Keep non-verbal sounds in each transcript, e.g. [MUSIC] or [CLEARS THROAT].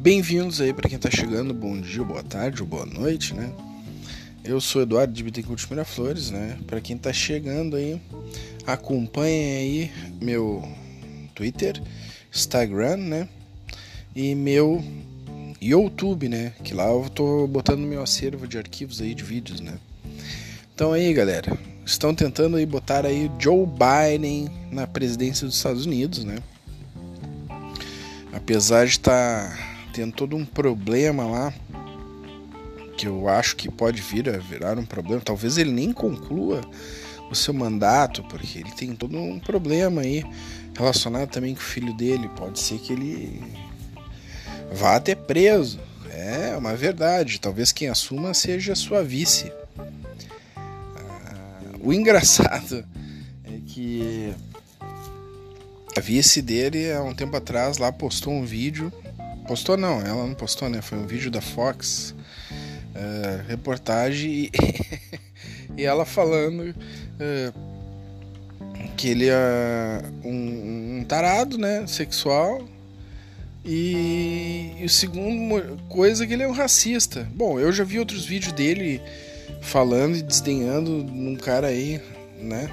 Bem-vindos aí para quem tá chegando, bom dia, boa tarde boa noite, né? Eu sou Eduardo de Bittencourt Miraflores, né? Para quem tá chegando aí, acompanhe aí meu Twitter, Instagram, né? E meu YouTube, né? Que lá eu tô botando meu acervo de arquivos aí de vídeos, né? Então aí, galera, estão tentando aí botar aí Joe Biden na presidência dos Estados Unidos, né? Apesar de estar tá tendo todo um problema lá, que eu acho que pode vir a virar um problema, talvez ele nem conclua o seu mandato, porque ele tem todo um problema aí relacionado também com o filho dele. Pode ser que ele vá até preso. É uma verdade. Talvez quem assuma seja sua vice. Ah, o [LAUGHS] engraçado é que a vice dele, há um tempo atrás, lá postou um vídeo. Postou não, ela não postou, né? Foi um vídeo da Fox, uh, reportagem, e, [LAUGHS] e ela falando uh, que ele é um, um, tarado, né? Sexual. E, e o segundo coisa é que ele é um racista. Bom, eu já vi outros vídeos dele falando e desdenhando num cara aí, né?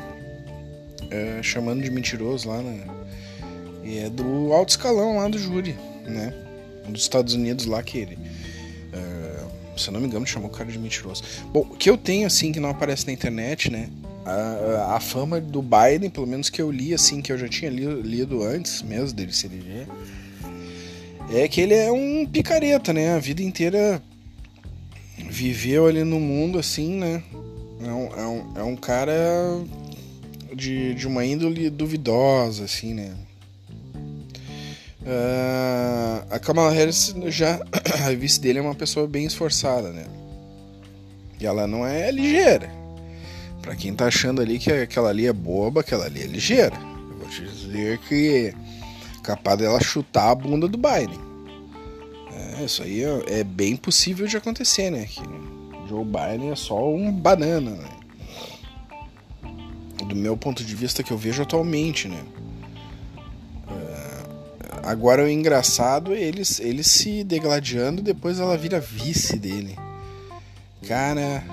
Chamando de mentiroso lá, né? E é do alto escalão lá do júri, né? Dos Estados Unidos lá que ele. Uh, se eu não me engano, chamou o cara de mentiroso. Bom, o que eu tenho, assim, que não aparece na internet, né? A, a fama do Biden, pelo menos que eu li, assim, que eu já tinha lido, lido antes mesmo dele se eleger, é que ele é um picareta, né? A vida inteira viveu ali no mundo, assim, né? É um, é um, é um cara de, de uma índole duvidosa, assim, né? Uh, a Kamala Harris já [CLEARS THROAT] a vice dele é uma pessoa bem esforçada, né? E ela não é ligeira. Para quem tá achando ali que aquela ali é boba, aquela ali é ligeira. Eu vou te dizer que é capaz dela chutar a bunda do Biden. É, isso aí é, é, bem possível de acontecer, né? Que Joe Biden é só um banana, né? Do meu ponto de vista que eu vejo atualmente, né? Agora o engraçado é eles, eles se degladiando depois ela vira vice dele. Cara.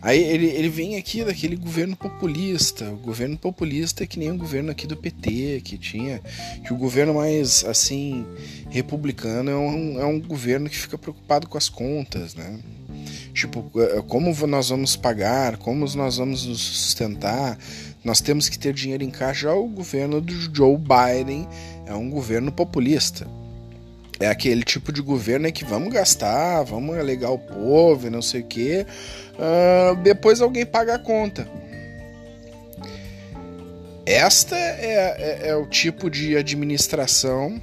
Aí ele, ele vem aqui daquele governo populista. O governo populista é que nem o governo aqui do PT, que tinha. Que o governo mais assim, republicano é um, é um governo que fica preocupado com as contas, né? Tipo, é, como nós vamos pagar, como nós vamos nos sustentar, nós temos que ter dinheiro em caixa. Já o governo do Joe Biden é um governo populista. É aquele tipo de governo que vamos gastar, vamos alegar o povo não sei o quê. Uh, depois alguém paga a conta. Esta é, é, é, o tipo de administração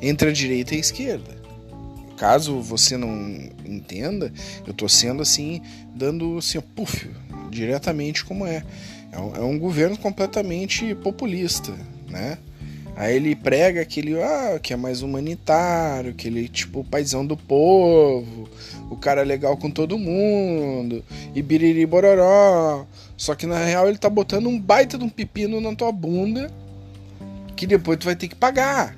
entre a direita e a esquerda. Caso você não entenda, eu estou sendo assim, dando assim, puff, diretamente como é. É um, é um governo completamente populista né? Aí ele prega aquele, ah, que é mais humanitário, que ele, tipo, paizão do povo, o cara legal com todo mundo, e biriri bororó. Só que na real ele tá botando um baita de um pepino na tua bunda, que depois tu vai ter que pagar.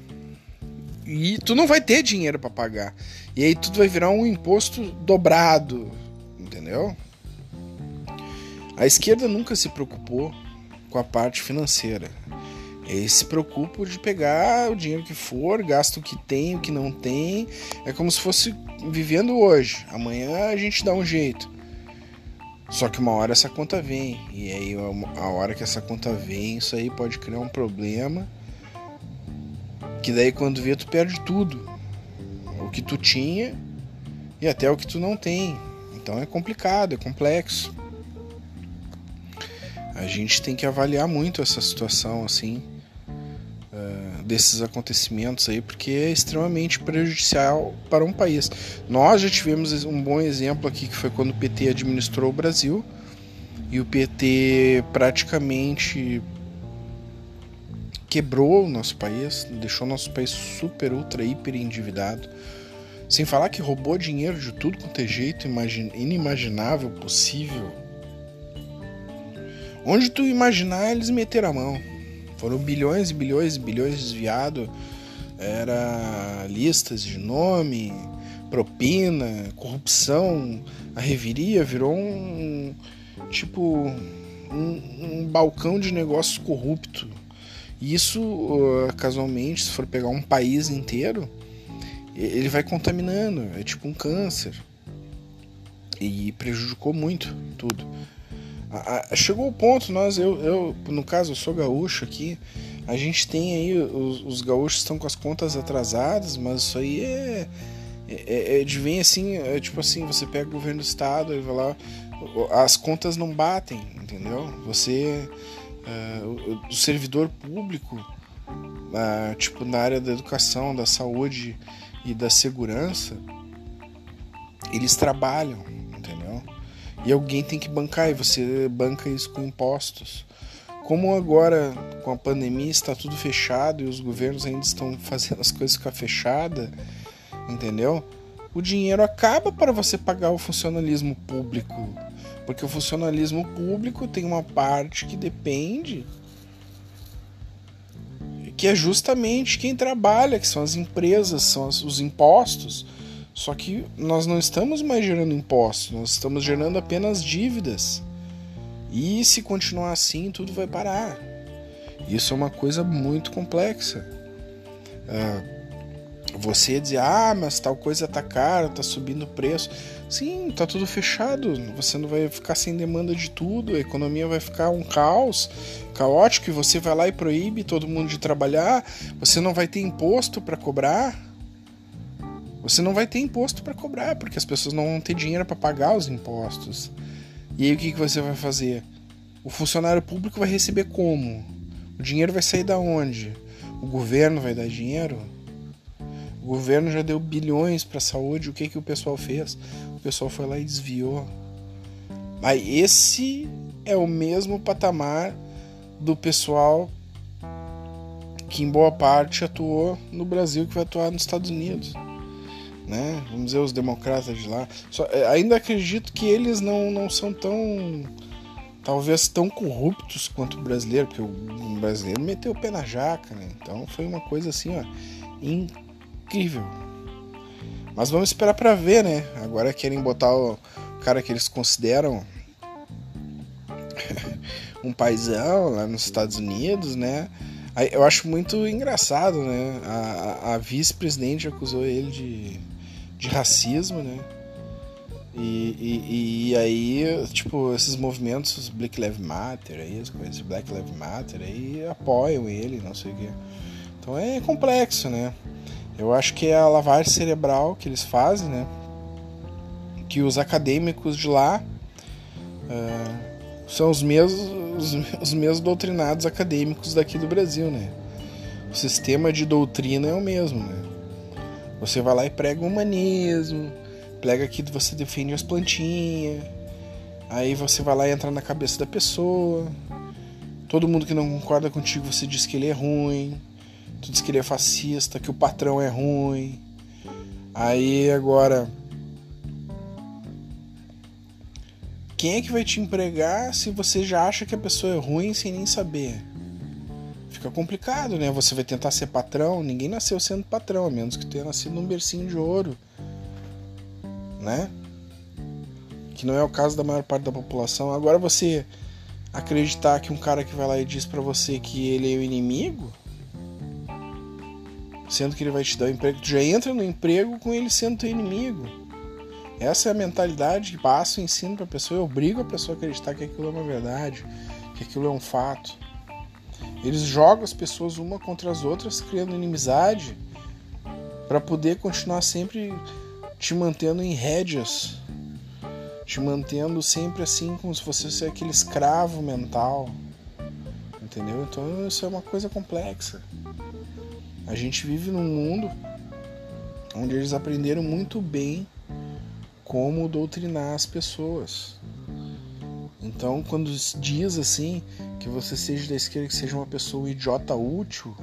E tu não vai ter dinheiro para pagar. E aí tudo vai virar um imposto dobrado, entendeu? A esquerda nunca se preocupou com a parte financeira. Eles se preocupam de pegar o dinheiro que for, gasta o que tem, o que não tem. É como se fosse vivendo hoje. Amanhã a gente dá um jeito. Só que uma hora essa conta vem. E aí a hora que essa conta vem, isso aí pode criar um problema. Que daí quando vê tu perde tudo. O que tu tinha e até o que tu não tem. Então é complicado, é complexo. A gente tem que avaliar muito essa situação assim desses acontecimentos aí, porque é extremamente prejudicial para um país. Nós já tivemos um bom exemplo aqui que foi quando o PT administrou o Brasil e o PT praticamente quebrou o nosso país, deixou o nosso país super, ultra, hiper endividado. Sem falar que roubou dinheiro de tudo quanto é jeito inimaginável possível. Onde tu imaginar, eles meteram a mão. Foram bilhões e bilhões e bilhões desviados era listas de nome, propina, corrupção. A reviria virou um tipo um, um balcão de negócios corrupto. E isso, casualmente, se for pegar um país inteiro, ele vai contaminando, é tipo um câncer. E prejudicou muito tudo. Chegou o ponto, nós, eu, eu, no caso, eu sou gaúcho aqui, a gente tem aí, os, os gaúchos estão com as contas atrasadas, mas isso aí é, é, é de vem assim, é tipo assim, você pega o governo do estado e vai lá, as contas não batem, entendeu? Você, uh, o, servidor público, uh, tipo na área da educação, da saúde e da segurança, eles trabalham? E alguém tem que bancar e você banca isso com impostos. Como agora com a pandemia está tudo fechado e os governos ainda estão [LAUGHS] fazendo as coisas ficar fechada, entendeu? O dinheiro acaba para você pagar o funcionalismo público, porque o funcionalismo público tem uma parte que depende que é justamente quem trabalha, que são as empresas, são os impostos. Só que nós não estamos mais gerando impostos, nós estamos gerando apenas dívidas. E se continuar assim, tudo vai parar. Isso é uma coisa muito complexa. Ah, você dizer, ah, mas tal coisa tá cara, tá subindo o preço. Sim, tá tudo fechado. Você não vai ficar sem demanda de tudo, a economia vai ficar um caos, caótico, e você vai lá e proíbe todo mundo de trabalhar. Você não vai ter imposto para cobrar. Você não vai ter imposto para cobrar, porque as pessoas não vão ter dinheiro para pagar os impostos. E aí o que, que você vai fazer? O funcionário público vai receber como? O dinheiro vai sair da onde? O governo vai dar dinheiro? O governo já deu bilhões para a saúde, o que, que o pessoal fez? O pessoal foi lá e desviou. Mas esse é o mesmo patamar do pessoal que em boa parte atuou no Brasil que vai atuar nos Estados Unidos né? Vamos dizer, os democratas de lá. Só, é, ainda acredito que eles não, não são tão. talvez tão corruptos quanto o brasileiro, porque o brasileiro meteu o pé na jaca, né? Então foi uma coisa assim, ó, incrível. Mas vamos esperar para ver, né? Agora querem botar o cara que eles consideram [LAUGHS] um paizão lá nos Estados Unidos, né? Eu acho muito engraçado, né? A, a vice-presidente acusou ele de de racismo, né? E, e, e, aí, tipo, esses movimentos, Black Lives Matter, aí, as coisas, Black Lives Matter, aí apoiam ele, não sei o quê. Então é complexo, né? Eu acho que é a lavagem cerebral que eles fazem, né? Que os acadêmicos de lá uh, são os mesmos, os, os mesmos doutrinados acadêmicos daqui do Brasil, né? O sistema de doutrina é o mesmo, né? Você vai lá e prega o humanismo, prega que você defende as plantinhas. Aí você vai lá e entra na cabeça da pessoa. Todo mundo que não concorda contigo, você diz que ele é ruim. Tu diz que ele é fascista, que o patrão é ruim. Aí agora. Quem é que vai te empregar se você já acha que a pessoa é ruim sem nem saber? Fica complicado, né? Você vai tentar ser patrão, ninguém nasceu sendo patrão, a menos que tenha nascido num bercinho de ouro, né? Que não é o caso da maior parte da população. Agora você acreditar que um cara que vai lá e diz para você que ele é o inimigo, sendo que ele vai te dar o um emprego, tu já entra no emprego com ele sendo teu inimigo. Essa é a mentalidade que passa o ensino para a pessoa, eu obrigo a pessoa a acreditar que aquilo é uma verdade, que aquilo é um fato. Eles jogam as pessoas uma contra as outras, criando inimizade, para poder continuar sempre te mantendo em rédeas, te mantendo sempre assim, como se você fosse aquele escravo mental. Entendeu? Então isso é uma coisa complexa. A gente vive num mundo onde eles aprenderam muito bem como doutrinar as pessoas. Então, quando diz assim que você seja da esquerda, que seja uma pessoa idiota útil,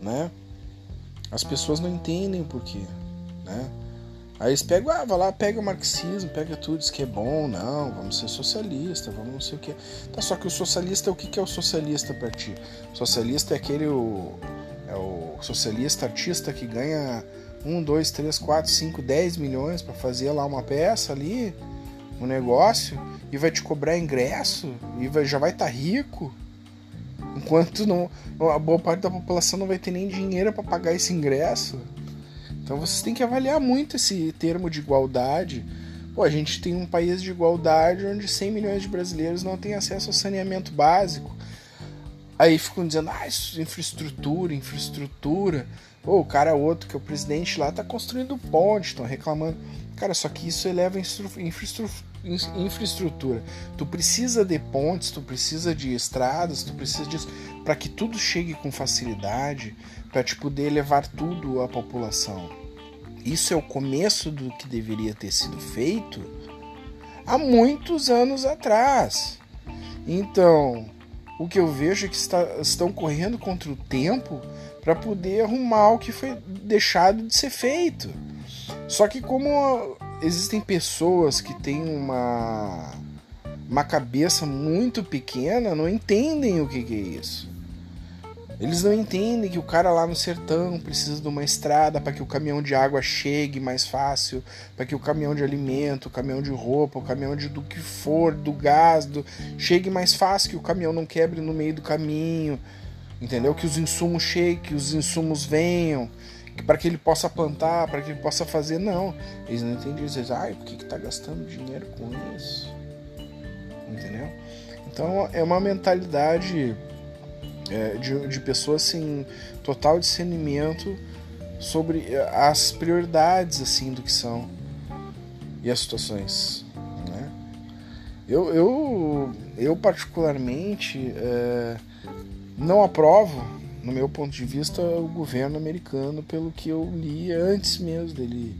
né? As pessoas não entendem o porquê, né? Aí eles pegam, ah, vai lá, pega o marxismo, pega tudo, diz que é bom, não, vamos ser socialista, vamos não sei o que. Tá, só que o socialista, o que é o socialista para ti? O socialista é aquele, o, é o socialista artista que ganha 1, 2, 3, 4, 5, 10 milhões para fazer lá uma peça ali, um negócio, e vai te cobrar ingresso, e vai, já vai estar tá rico, enquanto não, a boa parte da população não vai ter nem dinheiro para pagar esse ingresso. Então vocês têm que avaliar muito esse termo de igualdade. Pô, a gente tem um país de igualdade onde 100 milhões de brasileiros não têm acesso ao saneamento básico. Aí ficam dizendo, ah, infraestrutura, infraestrutura. Pô, o cara outro, que é o presidente lá, tá construindo ponte, estão reclamando. Cara, só que isso eleva infraestrutura. Tu precisa de pontes, tu precisa de estradas, tu precisa disso para que tudo chegue com facilidade, para te poder levar tudo à população. Isso é o começo do que deveria ter sido feito há muitos anos atrás. Então, o que eu vejo é que está, estão correndo contra o tempo para poder arrumar o que foi deixado de ser feito. Só que como existem pessoas que têm uma uma cabeça muito pequena, não entendem o que, que é isso. Eles não entendem que o cara lá no sertão precisa de uma estrada para que o caminhão de água chegue mais fácil, para que o caminhão de alimento, o caminhão de roupa, o caminhão de do que for, do gás, do, chegue mais fácil, que o caminhão não quebre no meio do caminho, entendeu? Que os insumos cheguem, que os insumos venham, para que ele possa plantar, para que ele possa fazer. Não, eles não entendem. Eles dizem, ai, por que, que tá gastando dinheiro com isso? Entendeu? Então é uma mentalidade é, de, de pessoas sem total discernimento sobre é, as prioridades assim do que são e as situações. Né? Eu, eu, eu particularmente é, não aprovo, no meu ponto de vista, o governo americano pelo que eu li antes mesmo dele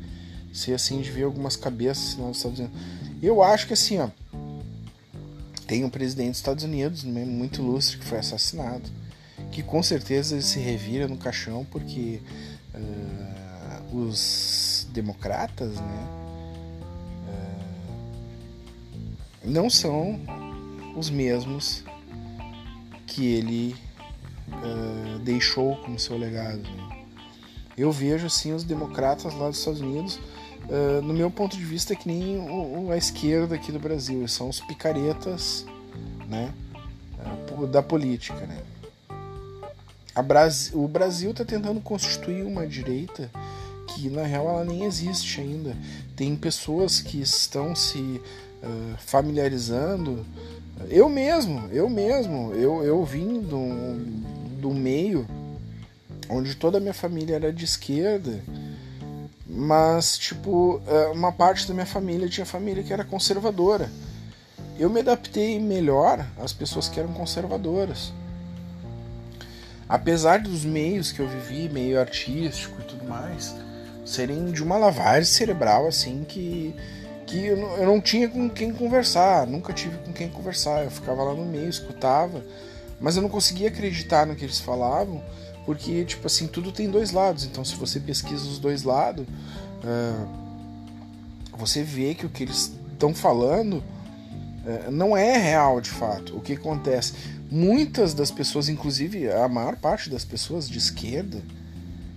ser assim de ver algumas cabeças nos Estados Unidos. Eu acho que assim, ó, tem um presidente dos Estados Unidos né, muito ilustre que foi assassinado que com certeza se revira no caixão porque uh, os democratas né, uh, não são os mesmos que ele uh, deixou como seu legado. Né? Eu vejo assim os democratas lá dos Estados Unidos, no meu ponto de vista, é que nem o, a esquerda aqui do Brasil, são os picaretas né, da política. Né? Brasil, o Brasil está tentando constituir uma direita que na real ela nem existe ainda. Tem pessoas que estão se uh, familiarizando. Eu mesmo, eu mesmo, eu, eu vim do, do meio onde toda a minha família era de esquerda, mas tipo, uma parte da minha família tinha família que era conservadora. Eu me adaptei melhor às pessoas que eram conservadoras apesar dos meios que eu vivi, meio artístico e tudo mais, serem de uma lavagem cerebral assim que que eu não, eu não tinha com quem conversar, nunca tive com quem conversar. Eu ficava lá no meio, escutava, mas eu não conseguia acreditar no que eles falavam, porque tipo assim tudo tem dois lados. Então se você pesquisa os dois lados, uh, você vê que o que eles estão falando uh, não é real de fato. O que acontece? muitas das pessoas, inclusive a maior parte das pessoas de esquerda,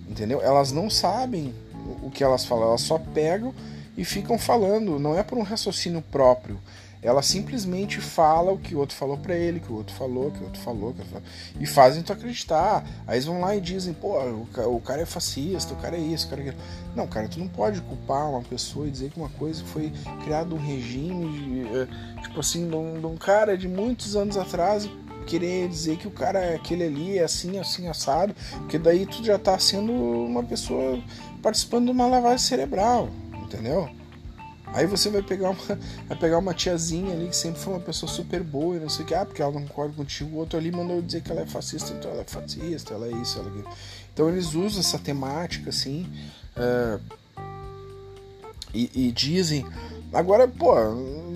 entendeu? Elas não sabem o que elas falam, elas só pegam e ficam falando, não é por um raciocínio próprio. Ela simplesmente fala o que o outro falou para ele, que o outro falou, que o outro falou, que outro falou, e fazem tu acreditar. Aí eles vão lá e dizem, pô, o cara é fascista, o cara é isso, o cara é aquilo. Não, cara, tu não pode culpar uma pessoa e dizer que uma coisa foi criado um regime, eh, tipo assim, de um, de um cara de muitos anos atrás querer dizer que o cara é aquele ali é assim, assim, assado, porque daí tu já tá sendo uma pessoa participando de uma lavagem cerebral, entendeu? Aí você vai pegar uma, [LAUGHS] vai pegar uma tiazinha ali que sempre foi uma pessoa super boa e não sei o que, ah, porque ela não concorda contigo, o outro ali mandou dizer que ela é fascista, então ela é fascista, ela é isso, ela é aquilo. Então eles usam essa temática assim uh, e, e dizem. Agora, pô,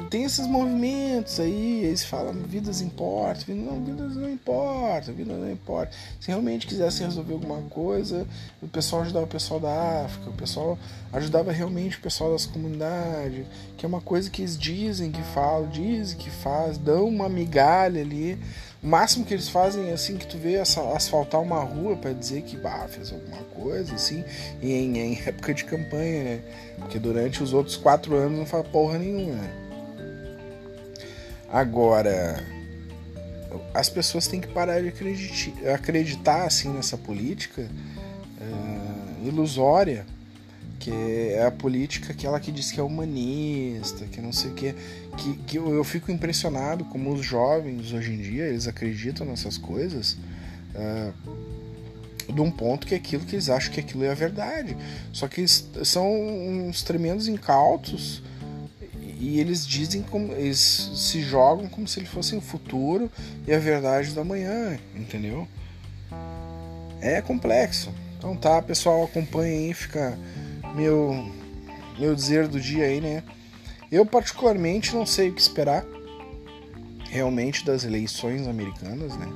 tem esses movimentos aí, eles falam vidas importam, não, vidas não importam, vida não importa. Se realmente quisesse resolver alguma coisa, o pessoal ajudava o pessoal da África, o pessoal ajudava realmente o pessoal das comunidades, que é uma coisa que eles dizem que falam, dizem que faz, dão uma migalha ali, O máximo que eles fazem é assim que tu vê asfaltar uma rua para dizer que bah, fez alguma coisa, assim, em, em época de campanha, né? Porque durante os outros quatro anos não faz porra nenhuma. Né? Agora, as pessoas têm que parar de acreditar, acreditar assim nessa política uh, ilusória que é a política aquela que diz que é humanista, que não sei o que, que, que eu, eu, fico impressionado como os jovens hoje em dia eles acreditam nessas coisas uh, de um ponto que é aquilo que eles acham que aquilo é a verdade. Só que são uns tremendos incautos e eles dizem como eles se jogam como se ele fosse o futuro e a verdade da manhã, entendeu? É complexo. Então tá, pessoal, acompanha aí, fica meu, meu dizer do dia aí, né? Eu, particularmente, não sei o que esperar realmente das eleições americanas, né?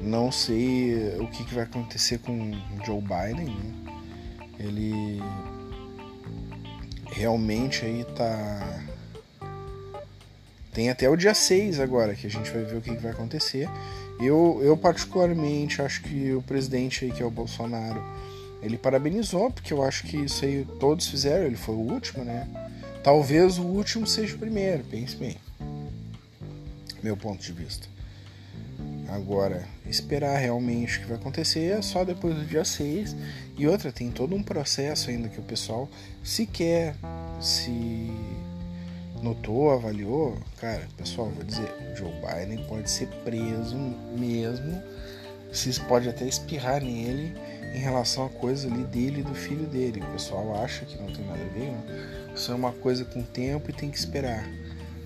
Não sei o que, que vai acontecer com Joe Biden, né? Ele realmente aí tá. Tem até o dia 6 agora que a gente vai ver o que, que vai acontecer. Eu, eu particularmente acho que o presidente aí, que é o Bolsonaro, ele parabenizou, porque eu acho que isso aí todos fizeram, ele foi o último, né? Talvez o último seja o primeiro, pense bem. Meu ponto de vista. Agora, esperar realmente o que vai acontecer é só depois do dia 6. E outra, tem todo um processo ainda que o pessoal sequer se notou, avaliou. Cara, pessoal, vou dizer, Joe Biden pode ser preso mesmo. Vocês podem até espirrar nele em relação à coisa ali dele e do filho dele. O pessoal acha que não tem nada a ver, né? isso é uma coisa com tempo e tem que esperar.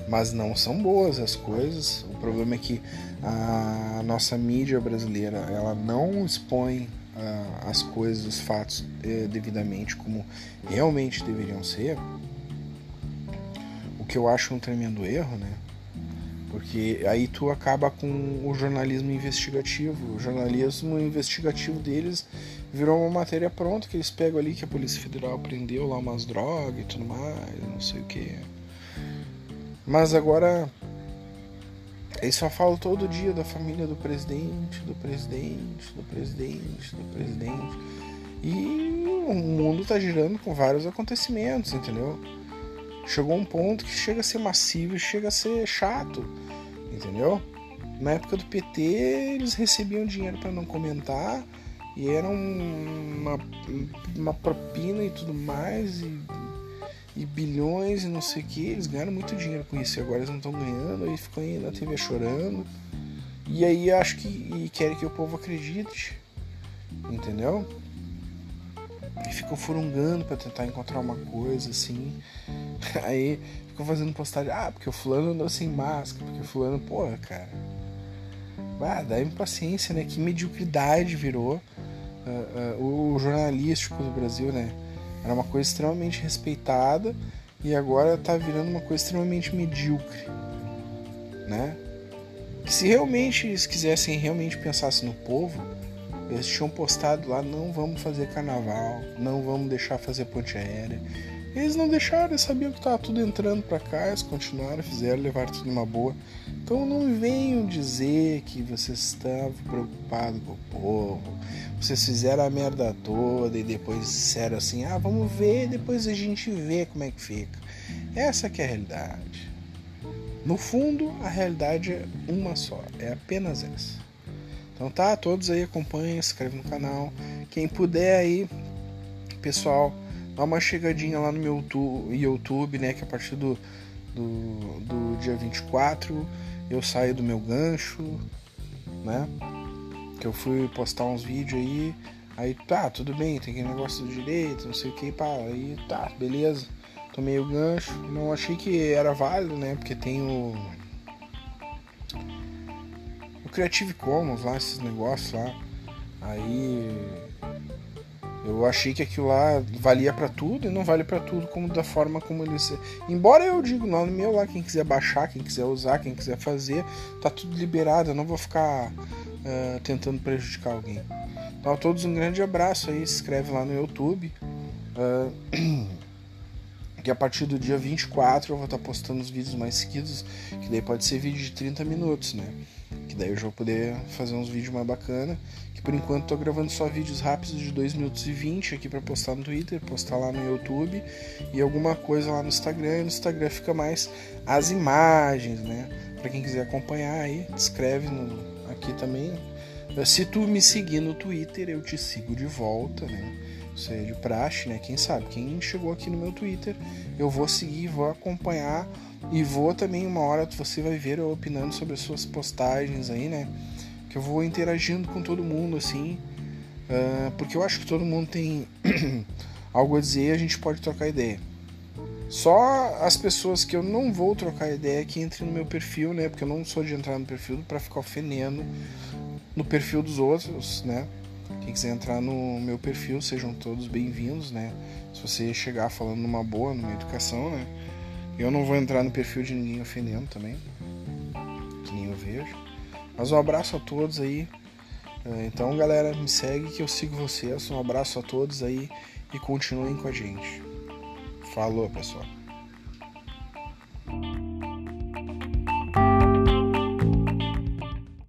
Mas não são boas as coisas. O problema é que a nossa mídia brasileira ela não expõe uh, as coisas, os fatos uh, devidamente como realmente deveriam ser. O que eu acho um tremendo erro, né? Porque aí tu acaba com o jornalismo investigativo. O jornalismo investigativo deles virou uma matéria pronta que eles pegam ali que a Polícia Federal prendeu lá umas drogas e tudo mais, não sei o que. Mas agora eles só falam todo dia da família do presidente, do presidente, do presidente, do presidente. E o mundo tá girando com vários acontecimentos, entendeu? Chegou um ponto que chega a ser massivo chega a ser chato, entendeu? Na época do PT, eles recebiam dinheiro para não comentar e era uma, uma propina e tudo mais, e, e bilhões e não sei o que. Eles ganharam muito dinheiro com isso e agora eles não estão ganhando, aí ficam aí na TV chorando. E aí acho que querem que o povo acredite, entendeu? e ficam furungando para tentar encontrar uma coisa assim. [LAUGHS] Aí ficam fazendo postagem, ah, porque o fulano andou sem máscara, porque o fulano, porra, cara. Ah, dá impaciência, né? Que mediocridade virou uh, uh, o jornalístico do Brasil, né? Era uma coisa extremamente respeitada e agora tá virando uma coisa extremamente medíocre, né? Que se realmente eles quisessem realmente pensasse no povo, eles tinham postado lá: não vamos fazer carnaval, não vamos deixar fazer ponte aérea. Eles não deixaram, eles sabiam que estava tudo entrando para cá, eles continuaram, fizeram, levaram tudo numa boa. Então não venham dizer que vocês estavam preocupados com o povo, vocês fizeram a merda toda e depois disseram assim: ah, vamos ver, depois a gente vê como é que fica. Essa que é a realidade. No fundo, a realidade é uma só, é apenas essa. Então tá, todos aí acompanhem, se inscreve no canal. Quem puder aí, pessoal, dá uma chegadinha lá no meu YouTube, né? Que a partir do, do, do dia 24 eu saio do meu gancho, né? Que eu fui postar uns vídeos aí. Aí tá, tudo bem, tem aquele negócio do direito, não sei o que, pá, aí tá, beleza. Tomei o gancho. Não achei que era válido, né? Porque tem o Creative Commons lá, esses negócios lá. Aí eu achei que aquilo lá valia para tudo e não vale para tudo como da forma como eles. Embora eu digo no meu lá, quem quiser baixar, quem quiser usar, quem quiser fazer, tá tudo liberado. Eu não vou ficar uh, tentando prejudicar alguém. Então a todos um grande abraço aí, se inscreve lá no YouTube. Uh, [CLEARS THROAT] que a partir do dia 24 eu vou estar postando os vídeos mais seguidos, que daí pode ser vídeo de 30 minutos, né? Que daí eu já vou poder fazer uns vídeos mais bacana. Que por enquanto tô gravando só vídeos rápidos de 2 minutos e 20 aqui para postar no Twitter, postar lá no YouTube e alguma coisa lá no Instagram. E no Instagram fica mais as imagens, né? Para quem quiser acompanhar aí, escreve no, aqui também. Se tu me seguir no Twitter, eu te sigo de volta, né? Isso de praxe, né? Quem sabe? Quem chegou aqui no meu Twitter, eu vou seguir, vou acompanhar e vou também, uma hora você vai ver eu opinando sobre as suas postagens aí, né? Que eu vou interagindo com todo mundo, assim. Uh, porque eu acho que todo mundo tem [CLEARS THROAT] algo a dizer e a gente pode trocar ideia. Só as pessoas que eu não vou trocar ideia que entrem no meu perfil, né? Porque eu não sou de entrar no perfil para ficar ofendendo no perfil dos outros, né? Quem quiser entrar no meu perfil, sejam todos bem-vindos, né? Se você chegar falando numa boa, numa educação, né? Eu não vou entrar no perfil de ninguém ofendendo também, que nem eu vejo. Mas um abraço a todos aí. É, então, galera, me segue que eu sigo vocês. Um abraço a todos aí e continuem com a gente. Falou, pessoal.